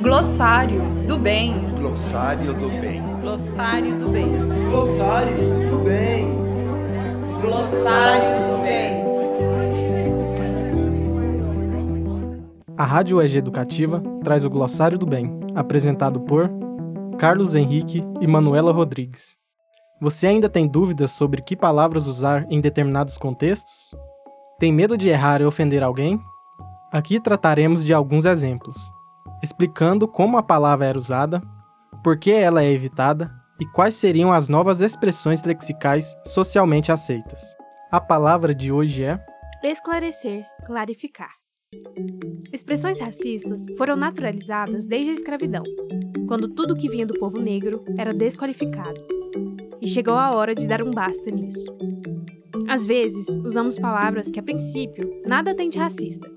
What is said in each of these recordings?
Glossário do bem. Glossário do bem. Glossário do bem. Glossário do bem. Glossário do bem. A Rádio UEG Educativa traz o Glossário do Bem, apresentado por Carlos Henrique e Manuela Rodrigues. Você ainda tem dúvidas sobre que palavras usar em determinados contextos? Tem medo de errar e ofender alguém? Aqui trataremos de alguns exemplos, explicando como a palavra era usada, por que ela é evitada e quais seriam as novas expressões lexicais socialmente aceitas. A palavra de hoje é esclarecer, clarificar. Expressões racistas foram naturalizadas desde a escravidão, quando tudo que vinha do povo negro era desqualificado. E chegou a hora de dar um basta nisso. Às vezes, usamos palavras que, a princípio, nada tem de racista,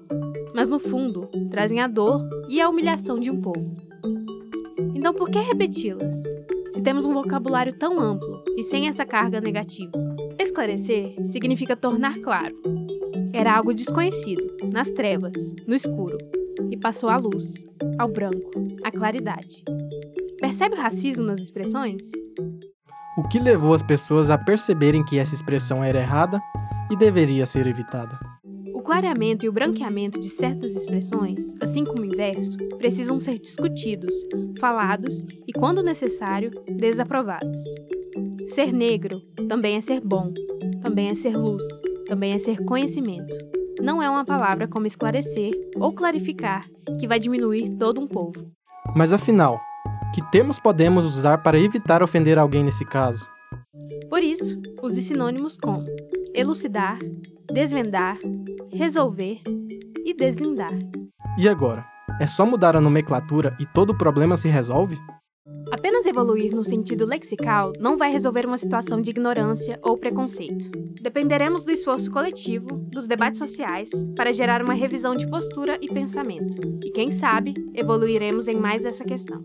mas no fundo trazem a dor e a humilhação de um povo. Então, por que repeti-las? Se temos um vocabulário tão amplo e sem essa carga negativa. Esclarecer significa tornar claro. Era algo desconhecido, nas trevas, no escuro, e passou à luz, ao branco, à claridade. Percebe o racismo nas expressões? O que levou as pessoas a perceberem que essa expressão era errada e deveria ser evitada? O clareamento e o branqueamento de certas expressões, assim como o inverso, precisam ser discutidos, falados e, quando necessário, desaprovados. Ser negro também é ser bom, também é ser luz, também é ser conhecimento. Não é uma palavra como esclarecer ou clarificar que vai diminuir todo um povo. Mas afinal, que termos podemos usar para evitar ofender alguém nesse caso? Por isso, use sinônimos como elucidar, desvendar, resolver e deslindar. E agora? É só mudar a nomenclatura e todo o problema se resolve? Apenas evoluir no sentido lexical não vai resolver uma situação de ignorância ou preconceito. Dependeremos do esforço coletivo, dos debates sociais, para gerar uma revisão de postura e pensamento. E quem sabe, evoluiremos em mais essa questão.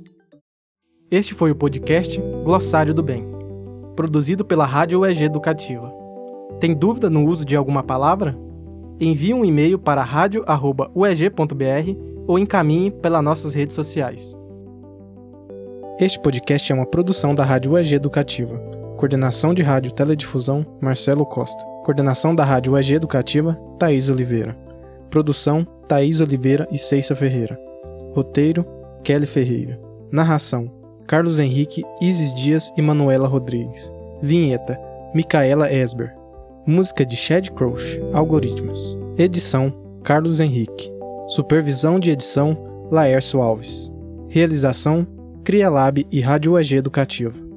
Este foi o podcast Glossário do Bem, produzido pela Rádio UEG Educativa. Tem dúvida no uso de alguma palavra? Envie um e-mail para radio@ueg.br ou encaminhe pelas nossas redes sociais. Este podcast é uma produção da Rádio UEG Educativa. Coordenação de Rádio Teledifusão, Marcelo Costa. Coordenação da Rádio UEG Educativa, Thaís Oliveira. Produção, Thaís Oliveira e Ceissa Ferreira. Roteiro, Kelly Ferreira. Narração, Carlos Henrique, Isis Dias e Manuela Rodrigues. Vinheta: Micaela Esber. Música de Chad Crouch, Algoritmos. Edição: Carlos Henrique. Supervisão de edição: Laércio Alves. Realização: CriaLab e Rádio UEG Educativa.